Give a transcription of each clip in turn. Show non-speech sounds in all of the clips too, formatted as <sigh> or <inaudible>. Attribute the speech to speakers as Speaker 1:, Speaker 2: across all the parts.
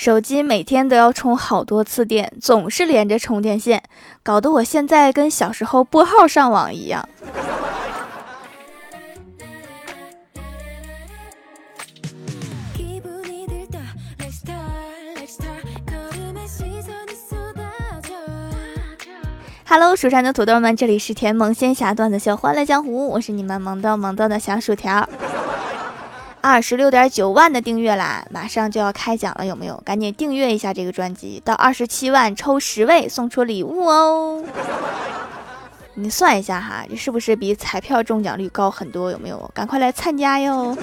Speaker 1: 手机每天都要充好多次电，总是连着充电线，搞得我现在跟小时候拨号上网一样。哈喽蜀山的土豆们，这里是甜萌仙侠段子秀《欢乐江湖》，我是你们萌豆萌豆的小薯条。二十六点九万的订阅啦，马上就要开奖了，有没有？赶紧订阅一下这个专辑，到二十七万抽十位送出礼物哦。<laughs> 你算一下哈，这是不是比彩票中奖率高很多？有没有？赶快来参加哟！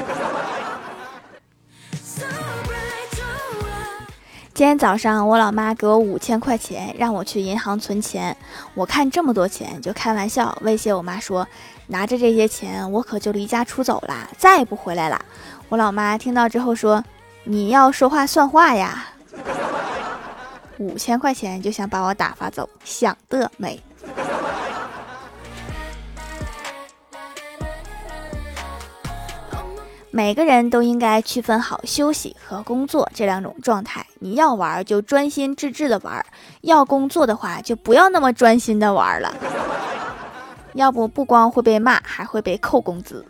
Speaker 1: 今天早上，我老妈给我五千块钱，让我去银行存钱。我看这么多钱，就开玩笑威胁我妈说：“拿着这些钱，我可就离家出走了，再也不回来了。”我老妈听到之后说：“你要说话算话呀！”五千块钱就想把我打发走，想得美。每个人都应该区分好休息和工作这两种状态。你要玩就专心致志的玩，要工作的话就不要那么专心的玩了，要不不光会被骂，还会被扣工资。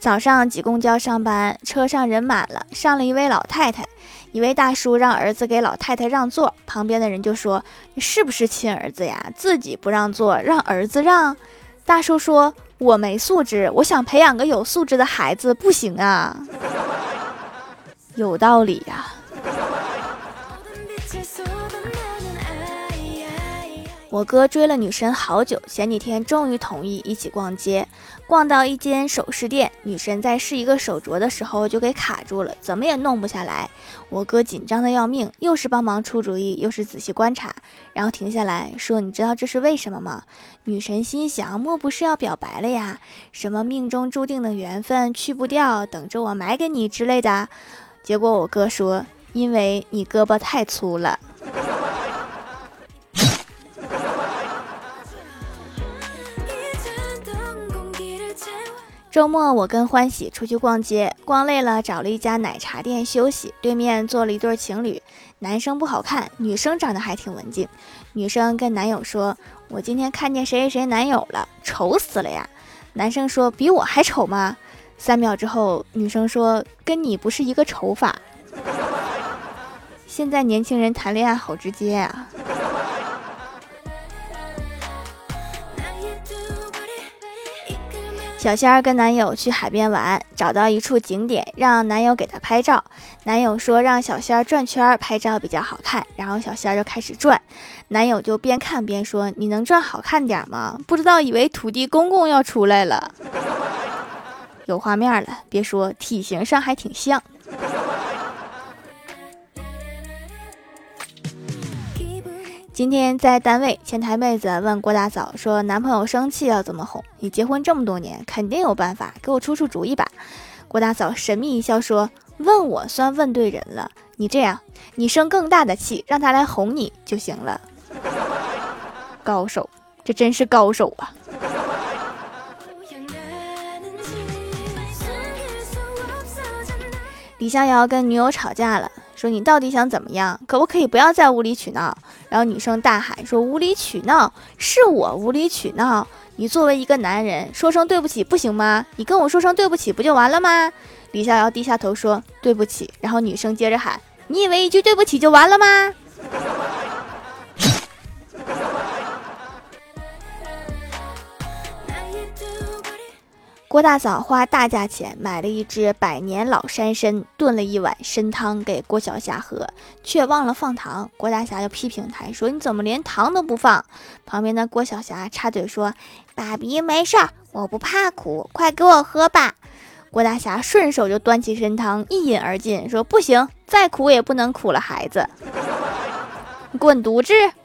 Speaker 1: 早上挤公交上班，车上人满了，上了一位老太太。一位大叔让儿子给老太太让座，旁边的人就说：“你是不是亲儿子呀？自己不让座，让儿子让。”大叔说：“我没素质，我想培养个有素质的孩子，不行啊。”有道理呀。我哥追了女神好久，前几天终于同意一起逛街。逛到一间首饰店，女神在试一个手镯的时候就给卡住了，怎么也弄不下来。我哥紧张的要命，又是帮忙出主意，又是仔细观察，然后停下来说：“你知道这是为什么吗？”女神心想：莫不是要表白了呀？什么命中注定的缘分去不掉，等着我买给你之类的。结果我哥说：“因为你胳膊太粗了。”周末，我跟欢喜出去逛街，逛累了，找了一家奶茶店休息。对面坐了一对情侣，男生不好看，女生长得还挺文静。女生跟男友说：“我今天看见谁谁谁男友了，丑死了呀！”男生说：“比我还丑吗？”三秒之后，女生说：“跟你不是一个丑法。”现在年轻人谈恋爱好直接啊！小仙儿跟男友去海边玩，找到一处景点，让男友给她拍照。男友说让小仙儿转圈拍照比较好看，然后小仙儿就开始转，男友就边看边说：“你能转好看点吗？不知道以为土地公公要出来了。<laughs> ”有画面了，别说体型上还挺像。今天在单位，前台妹子问郭大嫂说：“男朋友生气要怎么哄？你结婚这么多年，肯定有办法，给我出出主意吧。”郭大嫂神秘一笑说：“问我算问对人了。你这样，你生更大的气，让他来哄你就行了。”高手，这真是高手啊！李逍遥跟女友吵架了。说你到底想怎么样？可不可以不要再无理取闹？然后女生大喊说：“无理取闹是我无理取闹，你作为一个男人，说声对不起不行吗？你跟我说声对不起不就完了吗？”李逍遥低下头说：“对不起。”然后女生接着喊：“你以为一句对不起就完了吗？”郭大嫂花大价钱买了一只百年老山参，炖了一碗参汤给郭小霞喝，却忘了放糖。郭大侠就批评他说：“你怎么连糖都不放？”旁边的郭小霞插嘴说：“爸比没事儿，我不怕苦，快给我喝吧。”郭大侠顺手就端起参汤一饮而尽，说：“不行，再苦也不能苦了孩子，滚犊子！” <laughs>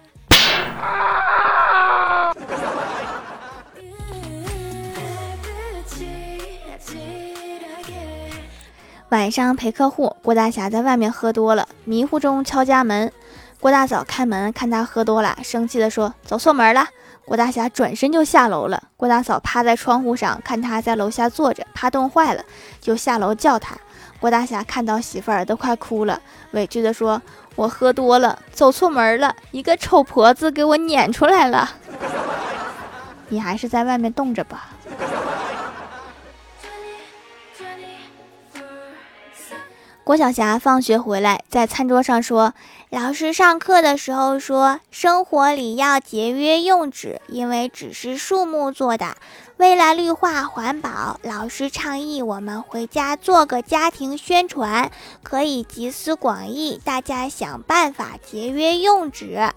Speaker 1: 晚上陪客户，郭大侠在外面喝多了，迷糊中敲家门。郭大嫂开门，看他喝多了，生气的说：“走错门了！郭大侠转身就下楼了。郭大嫂趴在窗户上看他在楼下坐着，怕冻坏了，就下楼叫他。郭大侠看到媳妇儿都快哭了，委屈地说：“我喝多了，走错门了，一个丑婆子给我撵出来了。你还是在外面冻着吧。”郭晓霞放学回来，在餐桌上说：“老师上课的时候说，生活里要节约用纸，因为纸是树木做的。为了绿化环保，老师倡议我们回家做个家庭宣传，可以集思广益，大家想办法节约用纸。”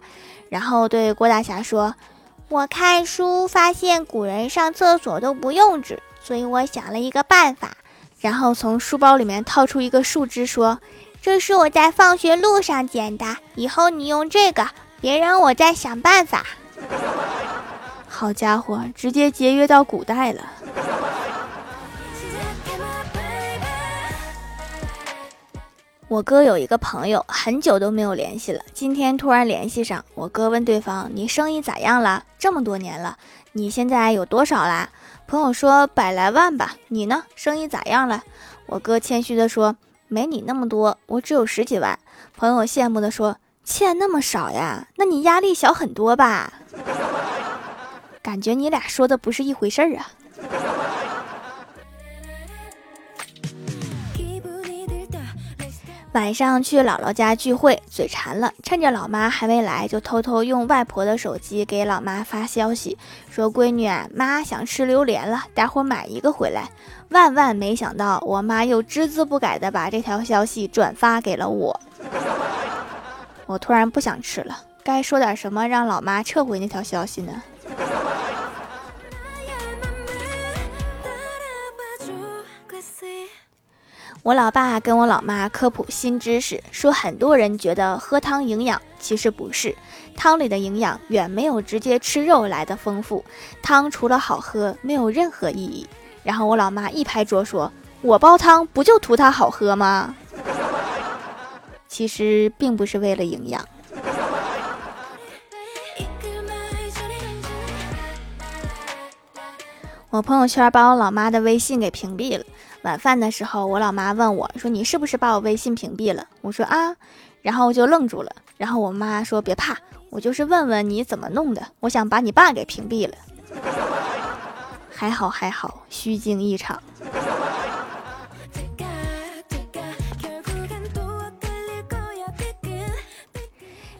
Speaker 1: 然后对郭大侠说：“我看书发现古人上厕所都不用纸，所以我想了一个办法。”然后从书包里面掏出一个树枝，说：“这是我在放学路上捡的，以后你用这个，别让我再想办法。”好家伙，直接节约到古代了。我哥有一个朋友，很久都没有联系了，今天突然联系上，我哥问对方：“你生意咋样了？这么多年了，你现在有多少啦？”朋友说百来万吧，你呢？生意咋样了？我哥谦虚的说没你那么多，我只有十几万。朋友羡慕的说欠那么少呀？那你压力小很多吧？感觉你俩说的不是一回事儿啊。晚上去姥姥家聚会，嘴馋了，趁着老妈还没来，就偷偷用外婆的手机给老妈发消息，说：“闺女啊，妈想吃榴莲了，待会买一个回来。”万万没想到，我妈又只字不改的把这条消息转发给了我。我突然不想吃了，该说点什么让老妈撤回那条消息呢？我老爸跟我老妈科普新知识，说很多人觉得喝汤营养，其实不是，汤里的营养远没有直接吃肉来的丰富。汤除了好喝，没有任何意义。然后我老妈一拍桌说：“我煲汤不就图它好喝吗？<laughs> 其实并不是为了营养。”我朋友圈把我老妈的微信给屏蔽了。晚饭的时候，我老妈问我说：“你是不是把我微信屏蔽了？”我说：“啊。”然后我就愣住了。然后我妈说：“别怕，我就是问问你怎么弄的。我想把你爸给屏蔽了。<laughs> ”还好还好，虚惊一场。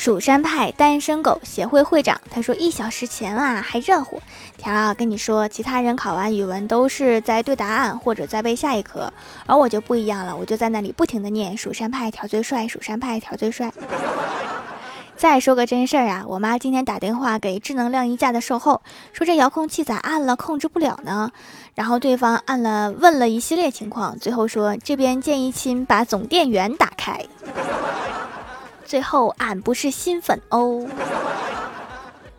Speaker 1: 蜀山派单身狗协会会长他说：“一小时前啊还热乎，条啊跟你说，其他人考完语文都是在对答案或者在背下一课，而我就不一样了，我就在那里不停的念蜀山派条最帅，蜀山派条最帅。再说个真事儿啊，我妈今天打电话给智能晾衣架的售后，说这遥控器咋按了控制不了呢？然后对方按了问了一系列情况，最后说这边建议亲把总电源打开。”最后，俺不是新粉哦，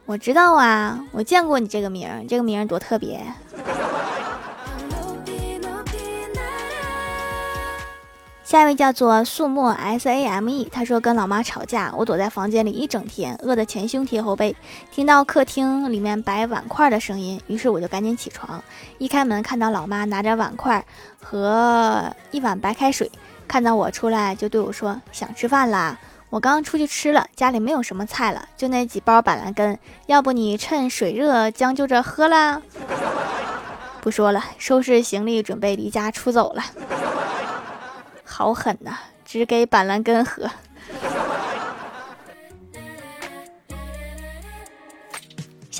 Speaker 1: 我知道啊，我见过你这个名儿，这个名儿多特别。下一位叫做素墨 S A M E，他说跟老妈吵架，我躲在房间里一整天，饿得前胸贴后背，听到客厅里面摆碗筷的声音，于是我就赶紧起床，一开门看到老妈拿着碗筷和一碗白开水，看到我出来就对我说：“想吃饭啦。”我刚出去吃了，家里没有什么菜了，就那几包板蓝根，要不你趁水热将就着喝啦？<laughs> 不说了，收拾行李准备离家出走了。<laughs> 好狠呐，只给板蓝根喝。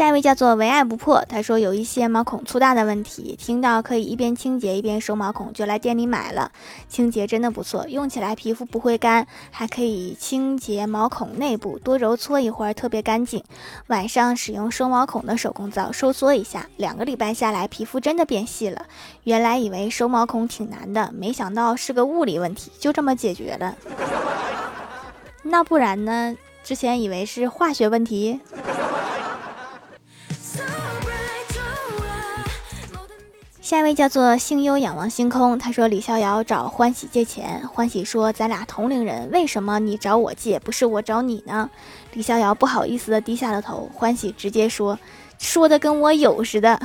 Speaker 1: 下一位叫做唯爱不破，他说有一些毛孔粗大的问题，听到可以一边清洁一边收毛孔，就来店里买了。清洁真的不错，用起来皮肤不会干，还可以清洁毛孔内部，多揉搓一会儿特别干净。晚上使用收毛孔的手工皂收缩一下，两个礼拜下来皮肤真的变细了。原来以为收毛孔挺难的，没想到是个物理问题，就这么解决了。那不然呢？之前以为是化学问题。下一位叫做星优仰望星空，他说李逍遥找欢喜借钱，欢喜说咱俩同龄人，为什么你找我借，不是我找你呢？李逍遥不好意思的低下了头，欢喜直接说，说的跟我有似的。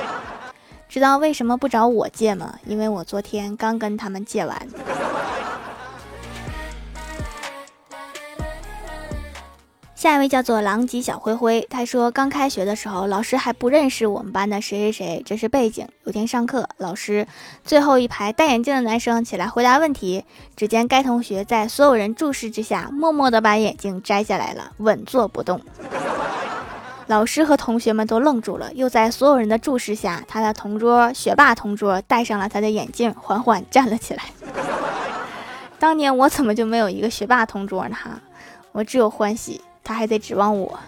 Speaker 1: <laughs> 知道为什么不找我借吗？因为我昨天刚跟他们借完。下一位叫做狼藉小灰灰，他说刚开学的时候，老师还不认识我们班的谁谁谁，这是背景。有天上课，老师最后一排戴眼镜的男生起来回答问题，只见该同学在所有人注视之下，默默地把眼镜摘下来了，稳坐不动。老师和同学们都愣住了，又在所有人的注视下，他的同桌学霸同桌戴上了他的眼镜，缓缓站了起来。当年我怎么就没有一个学霸同桌呢？哈我只有欢喜。他还得指望我。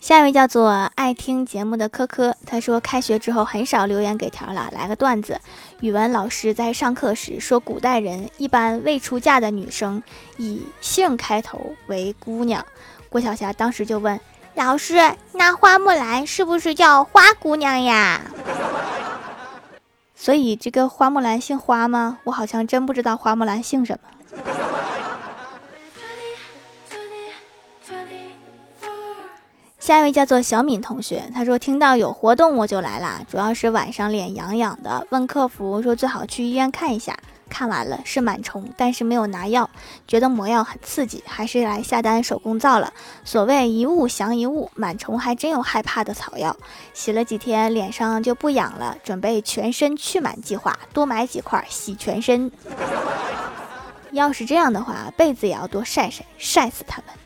Speaker 1: 下一位叫做爱听节目的科科，他说开学之后很少留言给条了，来个段子。语文老师在上课时说，古代人一般未出嫁的女生以姓开头为姑娘。郭晓霞当时就问老师：“那花木兰是不是叫花姑娘呀？”所以这个花木兰姓花吗？我好像真不知道花木兰姓什么。下一位叫做小敏同学，他说听到有活动我就来啦，主要是晚上脸痒痒的，问客服说最好去医院看一下。看完了是螨虫，但是没有拿药，觉得抹药很刺激，还是来下单手工皂了。所谓一物降一物，螨虫还真有害怕的草药。洗了几天，脸上就不痒了，准备全身去螨计划，多买几块洗全身。要是这样的话，被子也要多晒晒，晒死他们。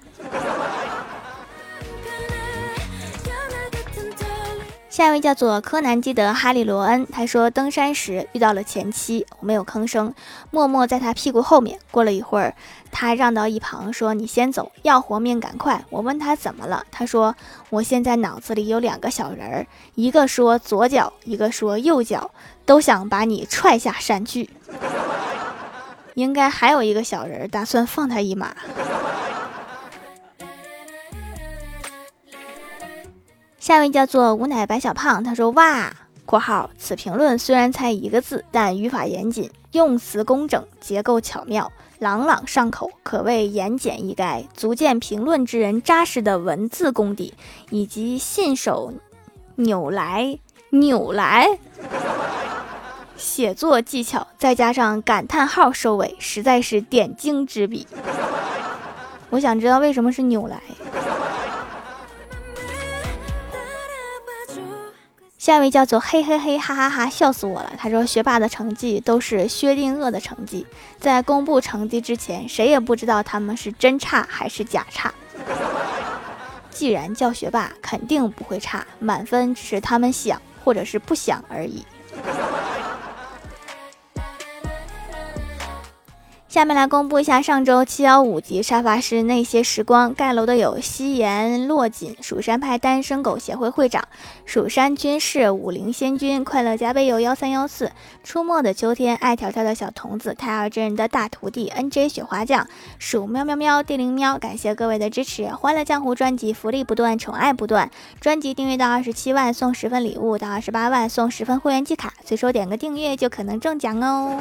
Speaker 1: 下一位叫做柯南基德哈利罗恩，他说登山时遇到了前妻，我没有吭声，默默在他屁股后面。过了一会儿，他让到一旁说：“你先走，要活命赶快。”我问他怎么了，他说：“我现在脑子里有两个小人儿，一个说左脚，一个说右脚，都想把你踹下山去。应该还有一个小人儿打算放他一马。”下一位叫做无奶白小胖，他说：“哇，括号此评论虽然才一个字，但语法严谨，用词工整，结构巧妙，朗朗上口，可谓言简意赅，足见评论之人扎实的文字功底，以及信手扭来扭来写作技巧，再加上感叹号收尾，实在是点睛之笔。我想知道为什么是扭来。”下一位叫做嘿嘿嘿哈哈哈，笑死我了。他说学霸的成绩都是薛定谔的成绩，在公布成绩之前，谁也不知道他们是真差还是假差。既然叫学霸，肯定不会差，满分只是他们想或者是不想而已。下面来公布一下上周七幺五级沙发是那些时光盖楼的有夕颜落锦、蜀山派单身狗协会会长、蜀山军士、武灵仙君、快乐加倍有幺三幺四、出没的秋天、爱条条的小童子、太二真人的大徒弟、N J 雪花酱、鼠喵喵喵、地灵喵，感谢各位的支持！欢乐江湖专辑福利不断，宠爱不断，专辑订阅到二十七万送十份礼物，到二十八万送十份会员季卡，随手点个订阅就可能中奖哦！